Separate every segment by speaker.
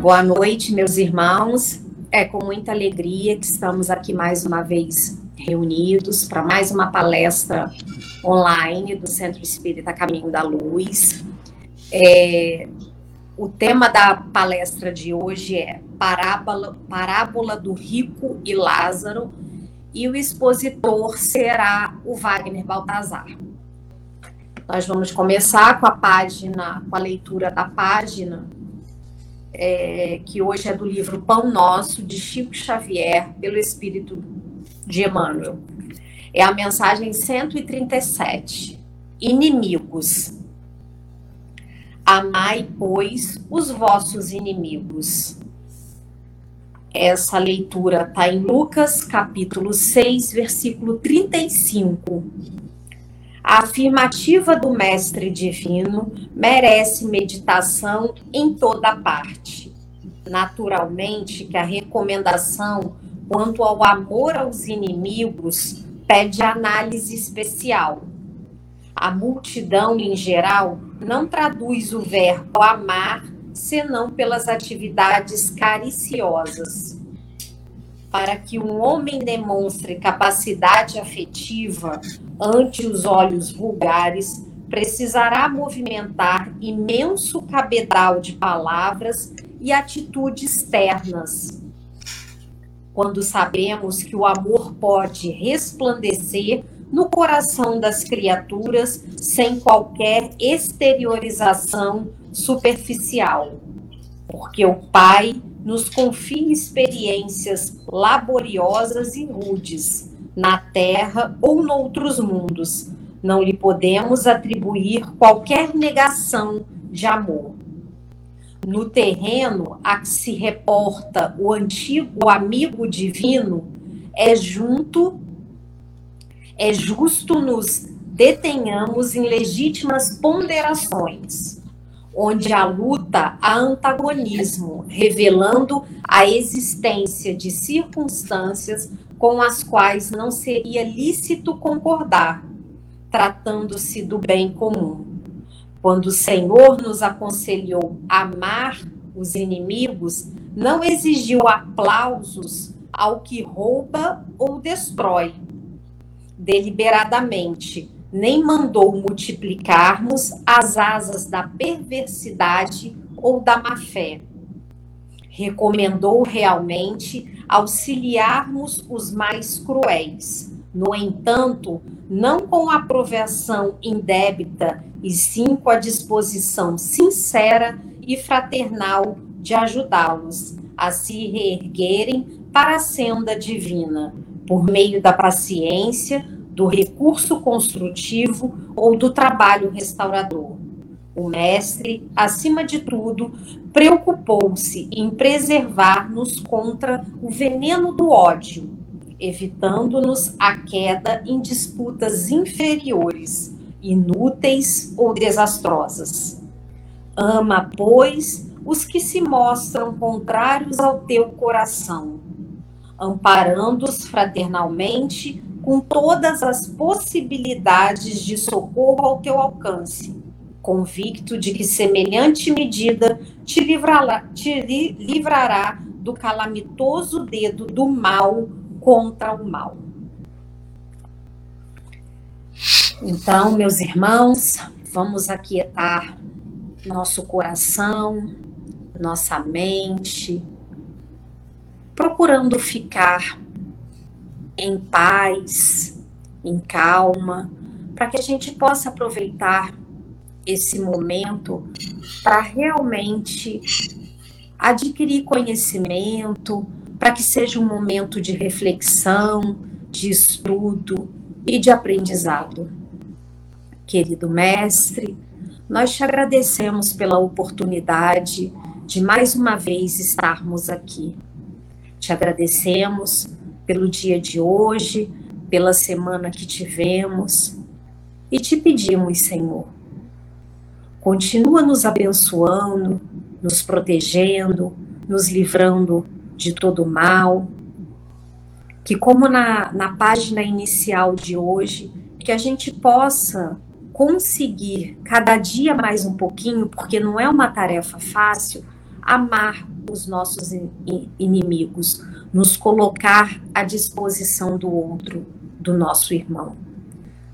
Speaker 1: Boa noite, meus irmãos. É com muita alegria que estamos aqui mais uma vez reunidos para mais uma palestra online do Centro Espírita Caminho da Luz. É, o tema da palestra de hoje é Parábola, Parábola do Rico e Lázaro, e o expositor será o Wagner Baltazar. Nós vamos começar com a página, com a leitura da página, é, que hoje é do livro Pão Nosso, de Chico Xavier, pelo Espírito de Emmanuel. É a mensagem 137. Inimigos. Amai, pois, os vossos inimigos. Essa leitura está em Lucas, capítulo 6, versículo 35. A afirmativa do Mestre Divino merece meditação em toda parte. Naturalmente que a recomendação quanto ao amor aos inimigos pede análise especial. A multidão, em geral, não traduz o verbo amar senão pelas atividades cariciosas para que um homem demonstre capacidade afetiva ante os olhos vulgares, precisará movimentar imenso cabedal de palavras e atitudes ternas. Quando sabemos que o amor pode resplandecer no coração das criaturas sem qualquer exteriorização superficial, porque o Pai nos confie experiências laboriosas e rudes, na Terra ou noutros mundos. Não lhe podemos atribuir qualquer negação de amor. No terreno a que se reporta o antigo amigo divino, é junto, é justo nos detenhamos em legítimas ponderações onde a luta há antagonismo, revelando a existência de circunstâncias com as quais não seria lícito concordar, tratando-se do bem comum. Quando o Senhor nos aconselhou amar os inimigos, não exigiu aplausos ao que rouba ou destrói deliberadamente nem mandou multiplicarmos as asas da perversidade ou da má-fé. Recomendou realmente auxiliarmos os mais cruéis. No entanto, não com aprovação indébita, e sim com a disposição sincera e fraternal de ajudá-los a se reerguerem para a senda divina, por meio da paciência, do recurso construtivo ou do trabalho restaurador. O mestre, acima de tudo, preocupou-se em preservar-nos contra o veneno do ódio, evitando-nos a queda em disputas inferiores, inúteis ou desastrosas. Ama, pois, os que se mostram contrários ao teu coração, amparando-os fraternalmente com todas as possibilidades de socorro ao teu alcance, convicto de que semelhante medida te livrará, te livrará do calamitoso dedo do mal contra o mal. Então, meus irmãos, vamos aquietar nosso coração, nossa mente, procurando ficar em paz, em calma, para que a gente possa aproveitar esse momento para realmente adquirir conhecimento, para que seja um momento de reflexão, de estudo e de aprendizado. Querido mestre, nós te agradecemos pela oportunidade de mais uma vez estarmos aqui. Te agradecemos pelo dia de hoje, pela semana que tivemos. E te pedimos, Senhor, continua nos abençoando, nos protegendo, nos livrando de todo mal. Que, como na, na página inicial de hoje, que a gente possa conseguir cada dia mais um pouquinho, porque não é uma tarefa fácil, amar os nossos inimigos, nos colocar à disposição do outro, do nosso irmão.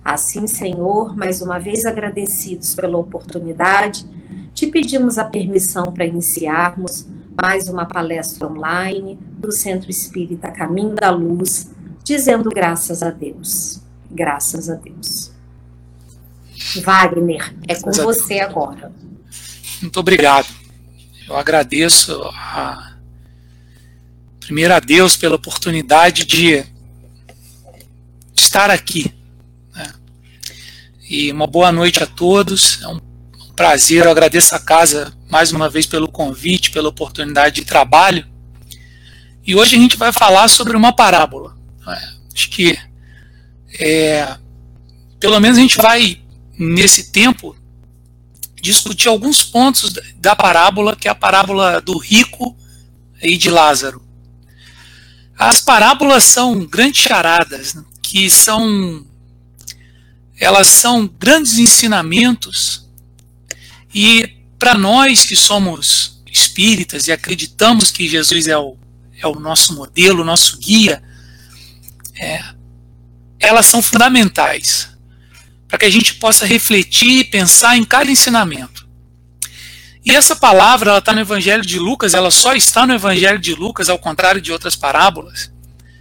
Speaker 1: Assim, Senhor, mais uma vez agradecidos pela oportunidade, te pedimos a permissão para iniciarmos mais uma palestra online do Centro Espírita Caminho da Luz, dizendo graças a Deus. Graças a Deus. Wagner, é com você agora.
Speaker 2: Muito obrigado. Eu agradeço a, primeiro a Deus pela oportunidade de estar aqui. Né? E uma boa noite a todos. É um prazer. Eu agradeço a casa mais uma vez pelo convite, pela oportunidade de trabalho. E hoje a gente vai falar sobre uma parábola. Né? Acho que é, pelo menos a gente vai nesse tempo discutir alguns pontos da parábola, que é a parábola do rico e de Lázaro. As parábolas são grandes charadas, né, que são elas são grandes ensinamentos e para nós que somos espíritas e acreditamos que Jesus é o, é o nosso modelo, o nosso guia, é, elas são fundamentais para que a gente possa refletir e pensar em cada ensinamento. E essa palavra, ela está no Evangelho de Lucas, ela só está no Evangelho de Lucas, ao contrário de outras parábolas.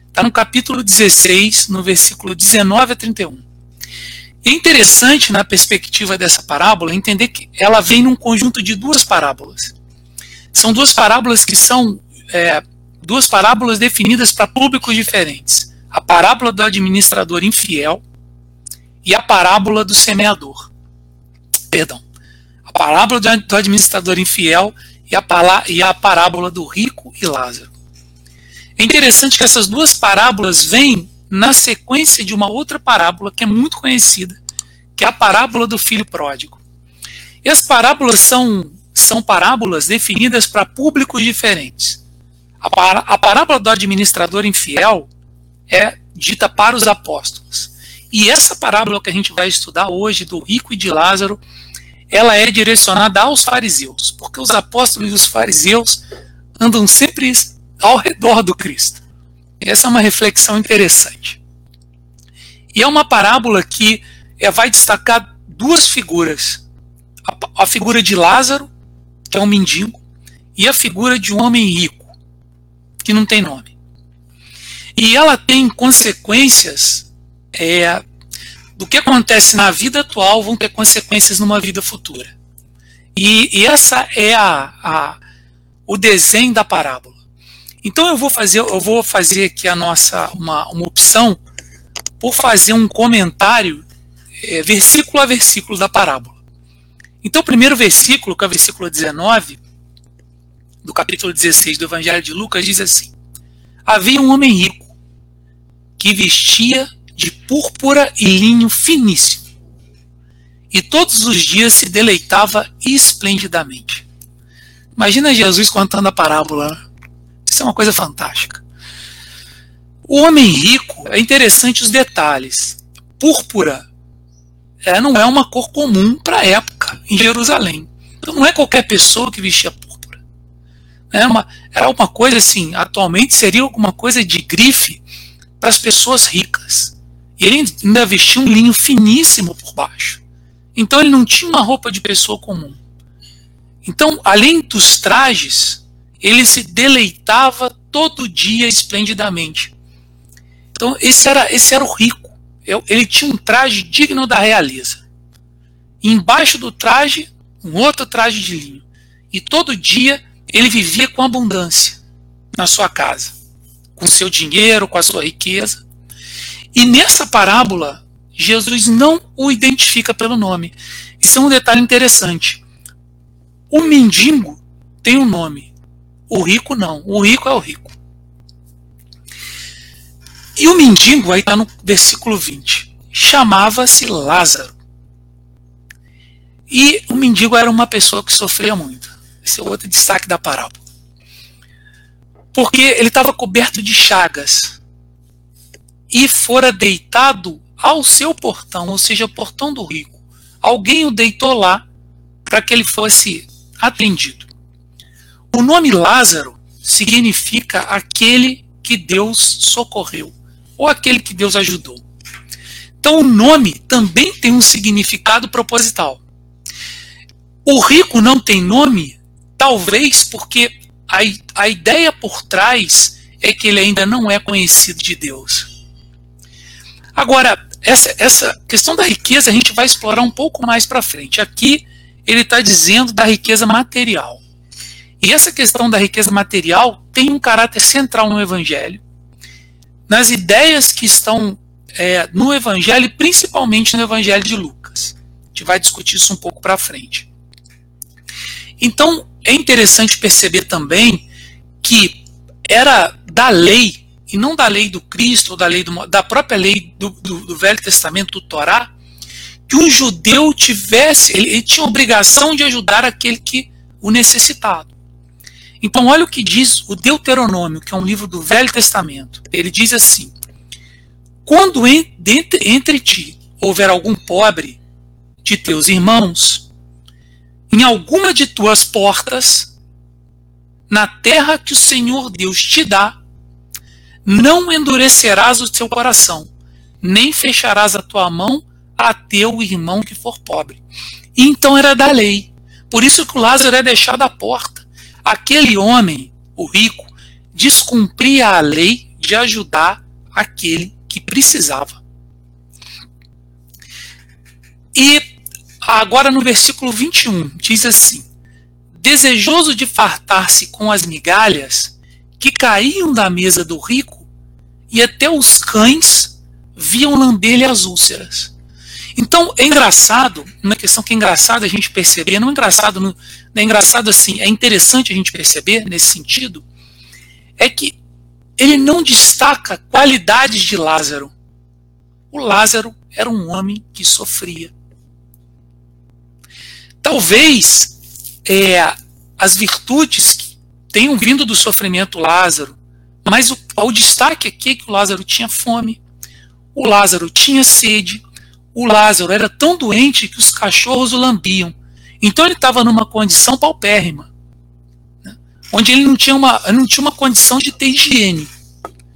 Speaker 2: Está no capítulo 16, no versículo 19 a 31. É interessante, na perspectiva dessa parábola, entender que ela vem num conjunto de duas parábolas. São duas parábolas que são é, duas parábolas definidas para públicos diferentes. A parábola do administrador infiel, e a parábola do semeador. Perdão. A parábola do administrador infiel e a, e a parábola do rico e Lázaro. É interessante que essas duas parábolas vêm na sequência de uma outra parábola que é muito conhecida, que é a parábola do filho pródigo. E as parábolas são, são parábolas definidas para públicos diferentes. A, a parábola do administrador infiel é dita para os apóstolos. E essa parábola que a gente vai estudar hoje, do rico e de Lázaro, ela é direcionada aos fariseus, porque os apóstolos e os fariseus andam sempre ao redor do Cristo. Essa é uma reflexão interessante. E é uma parábola que é, vai destacar duas figuras: a, a figura de Lázaro, que é um mendigo, e a figura de um homem rico, que não tem nome. E ela tem consequências é, do que acontece na vida atual vão ter consequências numa vida futura. E, e essa é a, a, o desenho da parábola. Então eu vou fazer, eu vou fazer aqui a nossa uma, uma opção por fazer um comentário é, versículo a versículo da parábola. Então o primeiro versículo, que é o versículo 19 do capítulo 16 do Evangelho de Lucas, diz assim: Havia um homem rico que vestia de púrpura e linho finíssimo. E todos os dias se deleitava esplendidamente. Imagina Jesus contando a parábola. Né? Isso é uma coisa fantástica. O homem rico, é interessante os detalhes. Púrpura é, não é uma cor comum para a época em Jerusalém. Então não é qualquer pessoa que vestia púrpura. É uma, era uma coisa assim, atualmente seria alguma coisa de grife para as pessoas ricas. Ele ainda vestia um linho finíssimo por baixo. Então ele não tinha uma roupa de pessoa comum. Então, além dos trajes, ele se deleitava todo dia esplendidamente. Então, esse era, esse era o rico. Ele tinha um traje digno da realeza. E embaixo do traje, um outro traje de linho. E todo dia ele vivia com abundância na sua casa, com seu dinheiro, com a sua riqueza. E nessa parábola, Jesus não o identifica pelo nome. Isso é um detalhe interessante. O mendigo tem um nome, o rico não. O rico é o rico. E o mendigo, aí está no versículo 20, chamava-se Lázaro. E o mendigo era uma pessoa que sofria muito. Esse é outro destaque da parábola. Porque ele estava coberto de chagas e fora deitado ao seu portão, ou seja, o portão do rico. Alguém o deitou lá para que ele fosse atendido. o nome Lázaro significa aquele que Deus socorreu, ou aquele que Deus ajudou. Então o nome também tem um significado proposital. O rico não tem nome, talvez porque a, a ideia por trás é que ele ainda não é conhecido de Deus. Agora, essa, essa questão da riqueza a gente vai explorar um pouco mais para frente. Aqui ele está dizendo da riqueza material. E essa questão da riqueza material tem um caráter central no Evangelho, nas ideias que estão é, no Evangelho, principalmente no Evangelho de Lucas. A gente vai discutir isso um pouco para frente. Então, é interessante perceber também que era da lei, e não da lei do Cristo, ou da, lei do, da própria lei do, do, do Velho Testamento, do Torá, que um judeu tivesse, ele, ele tinha obrigação de ajudar aquele que o necessitado. Então, olha o que diz o Deuteronômio, que é um livro do Velho Testamento. Ele diz assim: Quando entre, entre ti houver algum pobre de teus irmãos, em alguma de tuas portas, na terra que o Senhor Deus te dá, não endurecerás o teu coração, nem fecharás a tua mão a teu irmão que for pobre. Então era da lei. Por isso que o Lázaro é deixado à porta. Aquele homem, o rico, descumpria a lei de ajudar aquele que precisava. E agora no versículo 21 diz assim: Desejoso de fartar-se com as migalhas que caíam da mesa do rico, e até os cães viam lamber-lhe as úlceras. Então, é engraçado, uma questão que é engraçada a gente perceber, não é engraçado, não é engraçado assim, é interessante a gente perceber nesse sentido, é que ele não destaca qualidades de Lázaro. O Lázaro era um homem que sofria. Talvez é, as virtudes tenham vindo do sofrimento Lázaro, mas o, o destaque aqui é que o Lázaro tinha fome, o Lázaro tinha sede, o Lázaro era tão doente que os cachorros o lambiam. Então ele estava numa condição paupérrima, né? onde ele não tinha, uma, não tinha uma condição de ter higiene.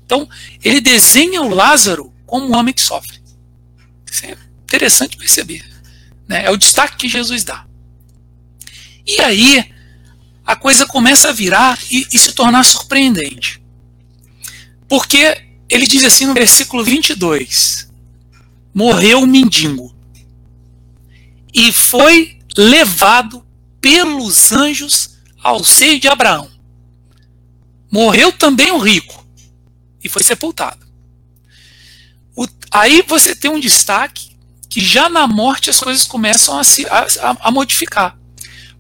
Speaker 2: Então ele desenha o Lázaro como um homem que sofre. Isso é interessante perceber. Né? É o destaque que Jesus dá. E aí a coisa começa a virar e, e se tornar surpreendente. Porque ele diz assim no versículo 22: morreu o mendigo e foi levado pelos anjos ao seio de Abraão. Morreu também o rico e foi sepultado. O, aí você tem um destaque que já na morte as coisas começam a se a, a modificar.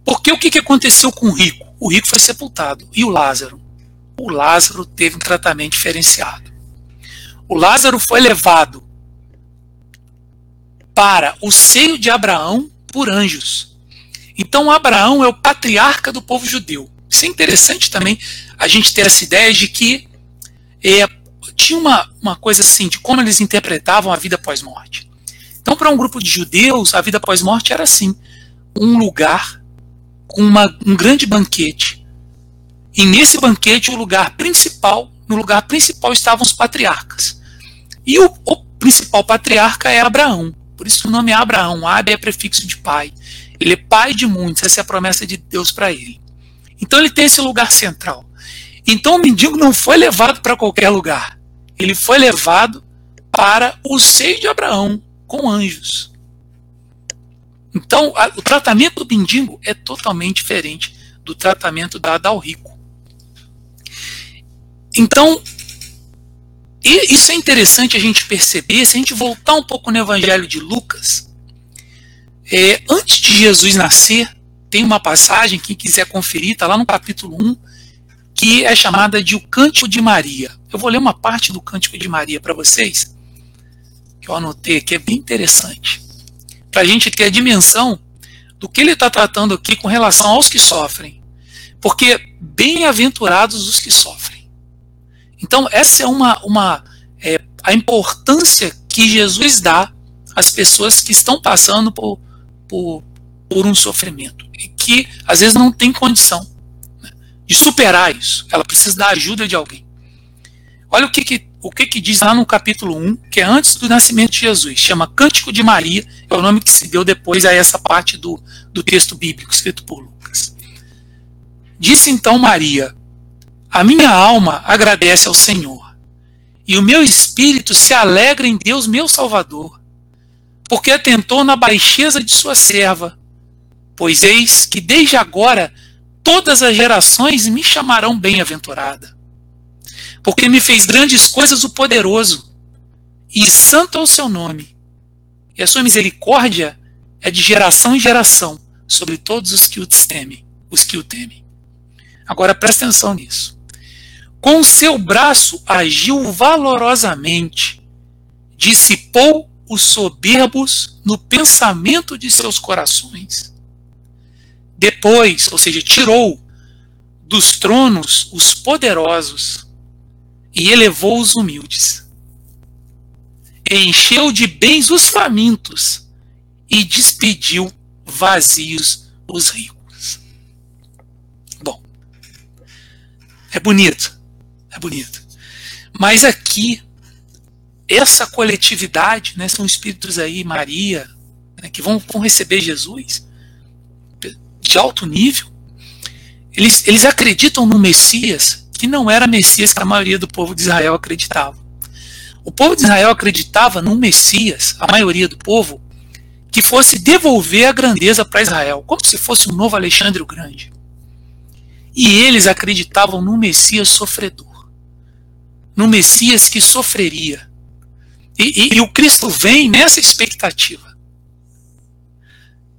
Speaker 2: Porque o que, que aconteceu com o rico? O rico foi sepultado. E o Lázaro? O Lázaro teve um tratamento diferenciado. O Lázaro foi levado para o seio de Abraão por anjos. Então Abraão é o patriarca do povo judeu. Isso é interessante também a gente ter essa ideia de que é, tinha uma, uma coisa assim de como eles interpretavam a vida pós-morte. Então, para um grupo de judeus, a vida pós-morte era assim: um lugar com uma, um grande banquete. E nesse banquete, o lugar principal, no lugar principal estavam os patriarcas. E o, o principal patriarca é Abraão. Por isso o nome é Abraão. Ab é prefixo de pai. Ele é pai de muitos. Essa é a promessa de Deus para ele. Então ele tem esse lugar central. Então o mendigo não foi levado para qualquer lugar. Ele foi levado para o seio de Abraão com anjos. Então a, o tratamento do mendigo é totalmente diferente do tratamento dado ao rico. Então isso é interessante a gente perceber, se a gente voltar um pouco no Evangelho de Lucas, é, antes de Jesus nascer, tem uma passagem, quem quiser conferir, está lá no capítulo 1, que é chamada de o Cântico de Maria. Eu vou ler uma parte do Cântico de Maria para vocês, que eu anotei que é bem interessante, para a gente ter a dimensão do que ele está tratando aqui com relação aos que sofrem. Porque bem-aventurados os que sofrem. Então, essa é uma, uma é, a importância que Jesus dá às pessoas que estão passando por, por, por um sofrimento e que às vezes não tem condição né, de superar isso. Ela precisa da ajuda de alguém. Olha o que, que, o que, que diz lá no capítulo 1, que é antes do nascimento de Jesus. Chama Cântico de Maria, é o nome que se deu depois a essa parte do, do texto bíblico escrito por Lucas. Disse então Maria: A minha alma agradece ao Senhor, e o meu espírito se alegra em Deus, meu Salvador, porque atentou na baixeza de sua serva. Pois eis que desde agora todas as gerações me chamarão bem-aventurada. Porque me fez grandes coisas o poderoso, e santo é o seu nome. E a sua misericórdia é de geração em geração sobre todos os que o temem, os que o temem. Agora presta atenção nisso. Com seu braço agiu valorosamente, dissipou os soberbos no pensamento de seus corações. Depois, ou seja, tirou dos tronos os poderosos e elevou os humildes. Encheu de bens os famintos e despediu vazios os ricos. Bom, é bonito, bonito. Mas aqui, essa coletividade, né, são espíritos aí, Maria, né, que vão, vão receber Jesus, de alto nível, eles, eles acreditam no Messias que não era Messias que a maioria do povo de Israel acreditava. O povo de Israel acreditava num Messias, a maioria do povo, que fosse devolver a grandeza para Israel, como se fosse um novo Alexandre o Grande. E eles acreditavam num Messias sofredor, num Messias que sofreria. E, e, e o Cristo vem nessa expectativa.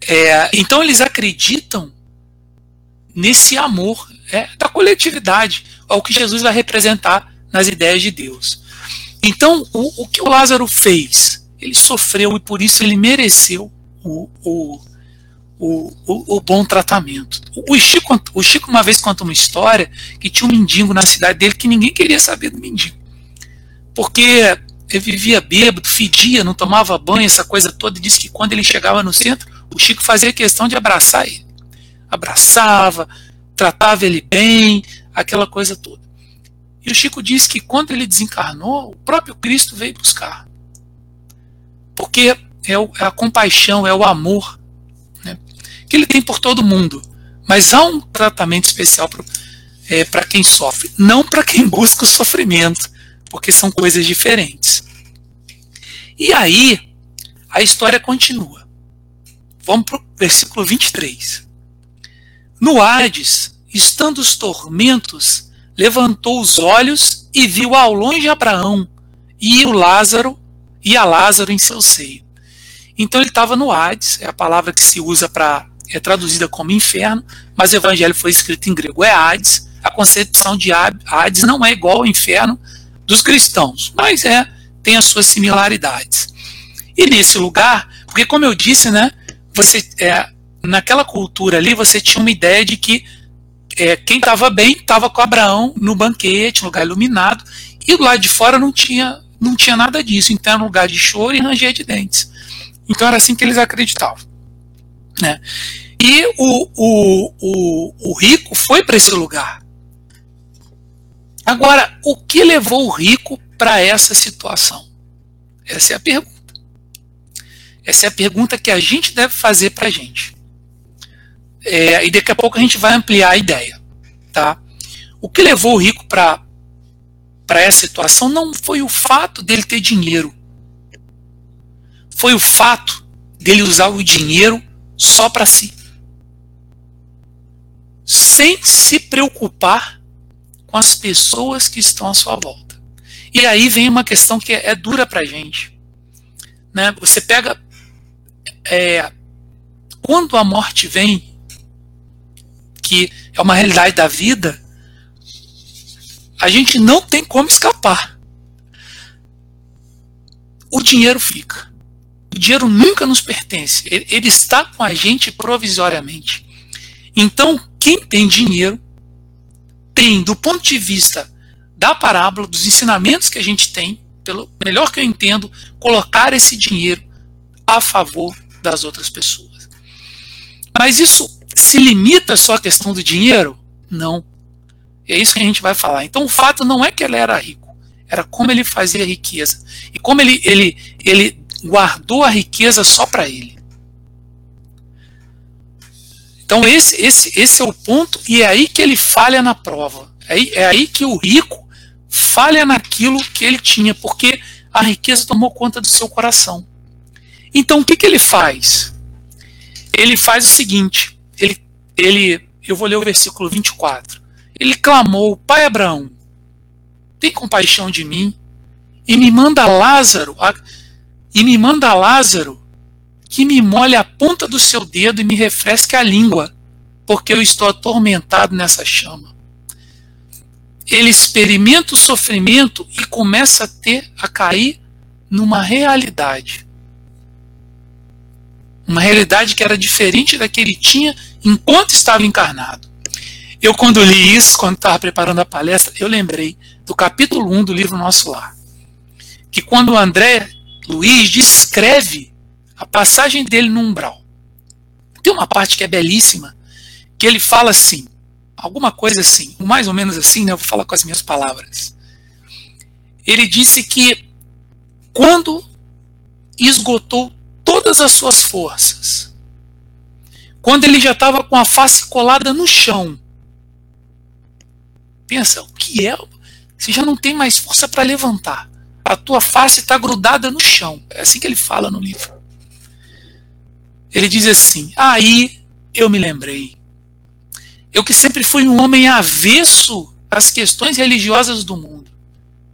Speaker 2: É, então eles acreditam nesse amor é, da coletividade, ao que Jesus vai representar nas ideias de Deus. Então, o, o que o Lázaro fez? Ele sofreu e por isso ele mereceu o, o, o, o bom tratamento. O Chico, o Chico uma vez conta uma história que tinha um mendigo na cidade dele que ninguém queria saber do mendigo. Porque ele vivia bêbado, fedia, não tomava banho, essa coisa toda, e disse que quando ele chegava no centro, o Chico fazia questão de abraçar ele. Abraçava, tratava ele bem, aquela coisa toda. E o Chico disse que quando ele desencarnou, o próprio Cristo veio buscar. Porque é, o, é a compaixão, é o amor que ele tem por todo mundo. Mas há um tratamento especial para é, quem sofre, não para quem busca o sofrimento, porque são coisas diferentes. E aí, a história continua. Vamos para o versículo 23. No Hades, estando os tormentos, levantou os olhos e viu ao longe Abraão e o Lázaro e a Lázaro em seu seio. Então ele estava no Hades, é a palavra que se usa para é traduzida como inferno, mas o evangelho foi escrito em grego é Hades. A concepção de Hades não é igual ao inferno dos cristãos, mas é tem as suas similaridades. E nesse lugar, porque como eu disse, né, você é, naquela cultura ali você tinha uma ideia de que é, quem estava bem estava com Abraão no banquete, lugar iluminado, e do lado de fora não tinha não tinha nada disso, então era um lugar de choro e ranger de dentes. Então era assim que eles acreditavam. Né? E o, o, o, o rico foi para esse lugar. Agora, o que levou o rico para essa situação? Essa é a pergunta. Essa é a pergunta que a gente deve fazer para a gente. É, e daqui a pouco a gente vai ampliar a ideia. Tá? O que levou o rico para essa situação não foi o fato dele ter dinheiro. Foi o fato dele usar o dinheiro só para si. Sem se preocupar com as pessoas que estão à sua volta. E aí vem uma questão que é, dura para gente. Né? Você pega é, quando a morte vem, que é uma realidade da vida, a gente não tem como escapar. O dinheiro fica. O dinheiro nunca nos pertence. Ele, está com a gente provisoriamente. Então, quem tem dinheiro tem, do ponto de vista da parábola, dos ensinamentos que a gente tem, pelo melhor que eu entendo, colocar esse dinheiro a favor das outras pessoas. Mas isso se limita só à questão do dinheiro? Não. É isso que a gente vai falar. Então o fato não é que ele era rico, era como ele fazia riqueza. E como ele, ele, ele guardou a riqueza só para ele. Então esse, esse, esse é o ponto, e é aí que ele falha na prova. É aí, é aí que o rico falha naquilo que ele tinha, porque a riqueza tomou conta do seu coração. Então o que, que ele faz? Ele faz o seguinte: ele, ele, eu vou ler o versículo 24. Ele clamou: Pai Abraão, tem compaixão de mim e me manda Lázaro, e me manda Lázaro que me molhe a ponta do seu dedo e me refresque a língua, porque eu estou atormentado nessa chama. Ele experimenta o sofrimento e começa a ter a cair numa realidade. Uma realidade que era diferente da que ele tinha enquanto estava encarnado. Eu, quando li isso, quando estava preparando a palestra, eu lembrei do capítulo 1 do livro Nosso Lar. Que quando André Luiz descreve a passagem dele no umbral, tem uma parte que é belíssima, que ele fala assim, alguma coisa assim, mais ou menos assim, né, eu vou falar com as minhas palavras. Ele disse que quando esgotou todas as suas forças, quando ele já estava com a face colada no chão, pensa, o que é? Você já não tem mais força para levantar. A tua face está grudada no chão. É assim que ele fala no livro. Ele diz assim: Aí eu me lembrei. Eu que sempre fui um homem avesso às questões religiosas do mundo.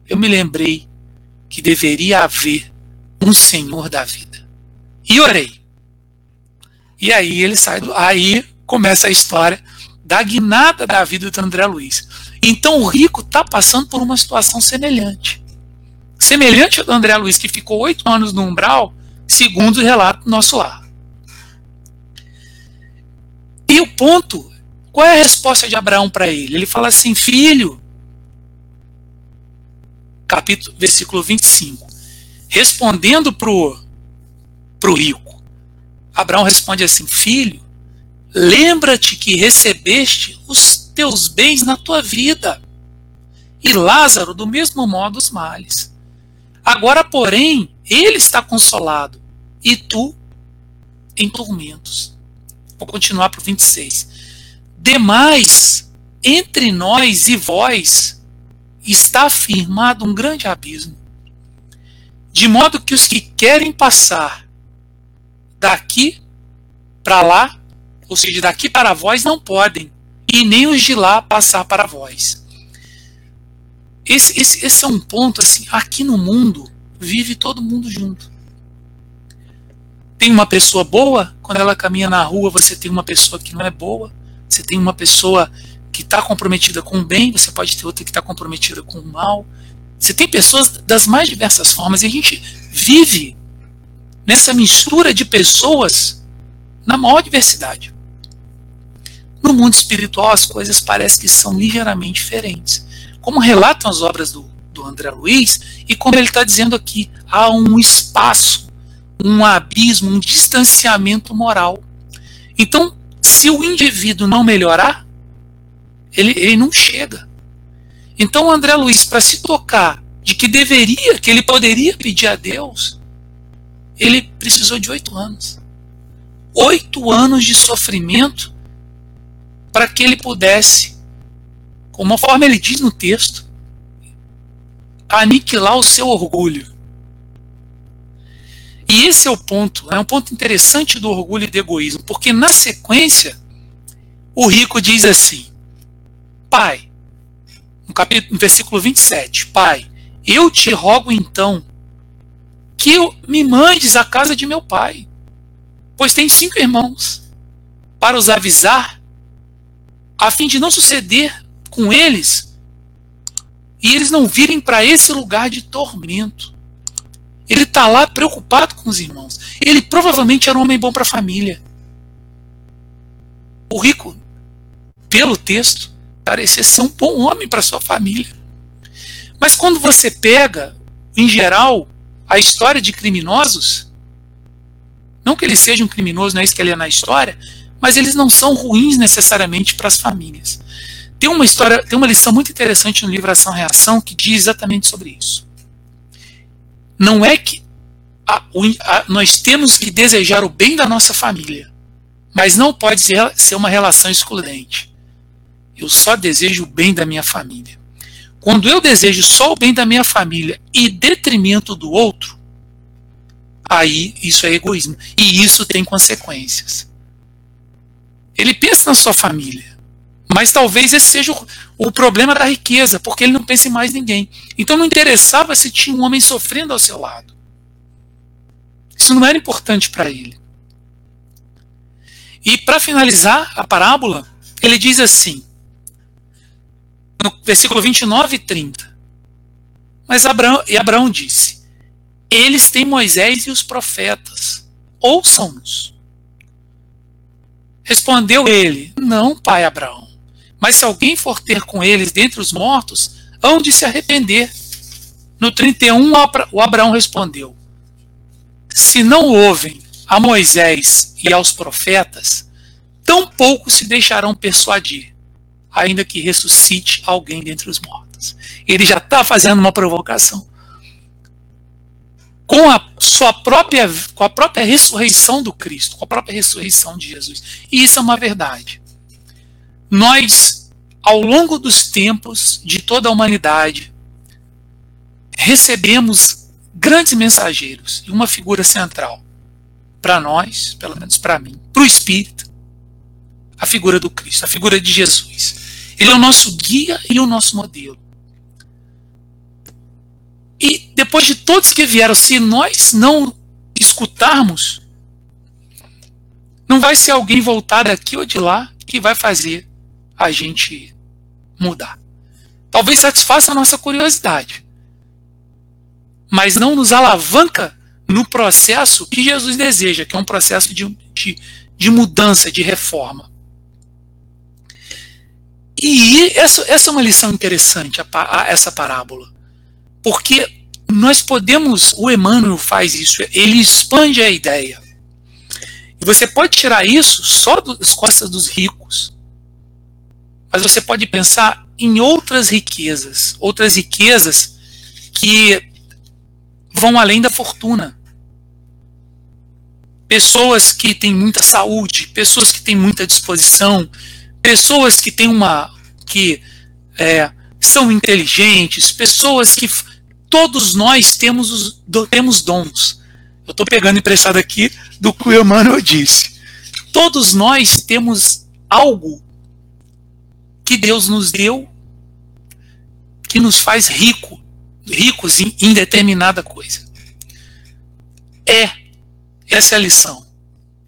Speaker 2: Eu me lembrei que deveria haver um Senhor da vida. E orei. E aí ele sai do. Aí começa a história da guinada da vida do André Luiz. Então o rico está passando por uma situação semelhante. Semelhante ao do André Luiz, que ficou oito anos no umbral, segundo o relato do nosso lar. E o ponto, qual é a resposta de Abraão para ele? Ele fala assim: Filho, capítulo, versículo 25. Respondendo para o rico, Abraão responde assim: Filho, lembra-te que recebeste os teus bens na tua vida, e Lázaro, do mesmo modo, os males. Agora, porém, ele está consolado, e tu em tormentos. Vou continuar para o 26. Demais, entre nós e vós, está afirmado um grande abismo, de modo que os que querem passar daqui para lá, ou seja, daqui para vós, não podem, e nem os de lá passar para vós. Esse, esse, esse é um ponto assim, aqui no mundo vive todo mundo junto. Tem uma pessoa boa, quando ela caminha na rua, você tem uma pessoa que não é boa, você tem uma pessoa que está comprometida com o bem, você pode ter outra que está comprometida com o mal. Você tem pessoas das mais diversas formas e a gente vive nessa mistura de pessoas na maior diversidade. No mundo espiritual, as coisas parecem que são ligeiramente diferentes. Como relatam as obras do, do André Luiz, e como ele está dizendo aqui, há um espaço, um abismo, um distanciamento moral. Então, se o indivíduo não melhorar, ele, ele não chega. Então o André Luiz, para se tocar de que deveria, que ele poderia pedir a Deus, ele precisou de oito anos. Oito anos de sofrimento para que ele pudesse, conforme ele diz no texto, aniquilar o seu orgulho. E esse é o ponto, é um ponto interessante do orgulho e do egoísmo, porque na sequência, o rico diz assim: Pai, no, capítulo, no versículo 27, Pai, eu te rogo então que me mandes à casa de meu pai, pois tenho cinco irmãos, para os avisar, a fim de não suceder com eles e eles não virem para esse lugar de tormento. Ele está lá preocupado com os irmãos. Ele provavelmente era um homem bom para a família. O rico, pelo texto, parecia ser um bom homem para sua família. Mas quando você pega, em geral, a história de criminosos, não que eles sejam criminosos, não é isso que ele é na história, mas eles não são ruins necessariamente para as famílias. Tem uma história, tem uma lição muito interessante no livro Ação Reação que diz exatamente sobre isso. Não é que a, a, nós temos que desejar o bem da nossa família, mas não pode ser, ser uma relação excludente. Eu só desejo o bem da minha família. Quando eu desejo só o bem da minha família e detrimento do outro, aí isso é egoísmo. E isso tem consequências. Ele pensa na sua família. Mas talvez esse seja o, o, problema da riqueza, porque ele não pensa em mais ninguém. Então não interessava se tinha um homem sofrendo ao seu lado. Isso não era importante para ele. E para finalizar a parábola, ele diz assim: no versículo 29 e 30. Mas Abraão, e Abraão disse: Eles têm Moisés e os profetas, ouçam-nos. Respondeu ele: Não, pai Abraão. Mas se alguém for ter com eles dentre os mortos, hão de se arrepender. No 31, o Abraão respondeu: Se não ouvem a Moisés e aos profetas, tampouco se deixarão persuadir ainda que ressuscite alguém dentre os mortos. Ele já está fazendo uma provocação. Com a sua própria, com a própria ressurreição do Cristo, com a própria ressurreição de Jesus. E isso é uma verdade. Nós, ao longo dos tempos de toda a humanidade, recebemos grandes mensageiros e uma figura central para nós, pelo menos para mim, para o Espírito, a figura do Cristo, a figura de Jesus. Ele é o nosso guia e o nosso modelo. E depois de todos que vieram, se nós não escutarmos, não vai ser alguém voltar daqui ou de lá que vai fazer a gente mudar. Talvez satisfaça a nossa curiosidade, mas não nos alavanca no processo que Jesus deseja, que é um processo de, de, de mudança, de reforma. E essa, essa é uma lição interessante, a, a, essa parábola. Porque nós podemos, o Emmanuel faz isso, ele expande a ideia. E você pode tirar isso só das costas dos ricos. Mas você pode pensar em outras riquezas, outras riquezas que vão além da fortuna. Pessoas que têm muita saúde, pessoas que têm muita disposição, pessoas que têm uma que é, são inteligentes, pessoas que todos nós temos os, temos dons. Eu estou pegando emprestado aqui do que o Emmanuel disse. Todos nós temos algo que Deus nos deu que nos faz rico, ricos em, em determinada coisa. É, essa é a lição.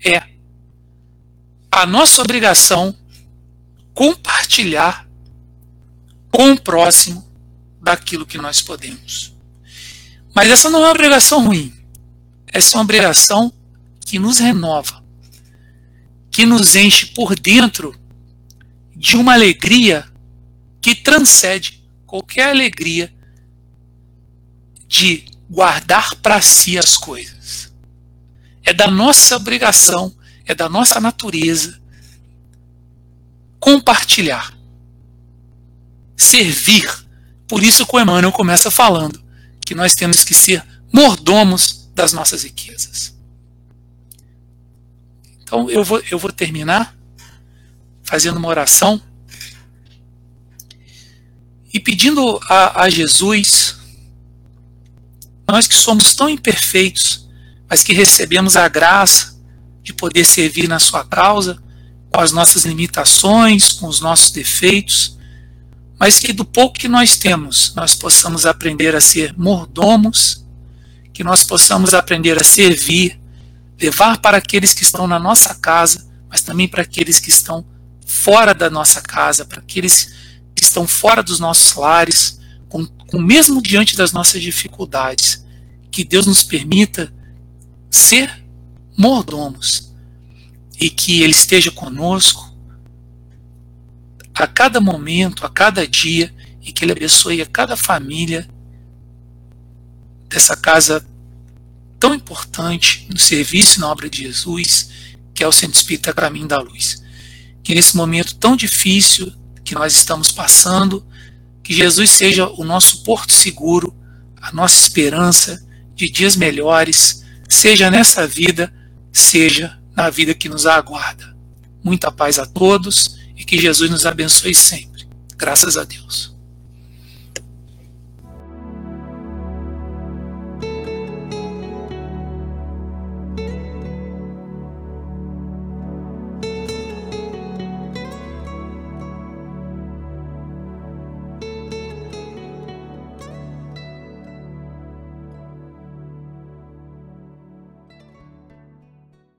Speaker 2: É a nossa obrigação compartilhar com o próximo daquilo que nós podemos. Mas essa não é uma obrigação ruim. Essa é uma obrigação que nos renova, que nos enche por dentro de uma alegria que transcende qualquer alegria de guardar para si as coisas. É da nossa obrigação, é da nossa natureza compartilhar, servir. Por isso que o Emmanuel começa falando que nós temos que ser mordomos das nossas riquezas. Então eu vou, eu vou terminar fazendo uma oração e pedindo a, a Jesus, nós que somos tão imperfeitos, mas que recebemos a graça de poder servir na sua causa, com as nossas limitações, com os nossos defeitos, mas que do pouco que nós temos, nós possamos aprender a ser mordomos, que nós possamos aprender a servir, levar para aqueles que estão na nossa casa, mas também para aqueles que estão fora da nossa casa, para aqueles que estão fora dos nossos lares, com, com mesmo diante das nossas dificuldades, que Deus nos permita ser mordomos e que Ele esteja conosco a cada momento, a cada dia, e que Ele abençoe a cada família dessa casa tão importante no serviço e na obra de Jesus, que é o Centro Espírita Caminho da Luz. Que nesse momento tão difícil que nós estamos passando, que Jesus seja o nosso porto seguro, a nossa esperança de dias melhores, seja nessa vida, seja na vida que nos aguarda. Muita paz a todos e que Jesus nos abençoe sempre. Graças a Deus.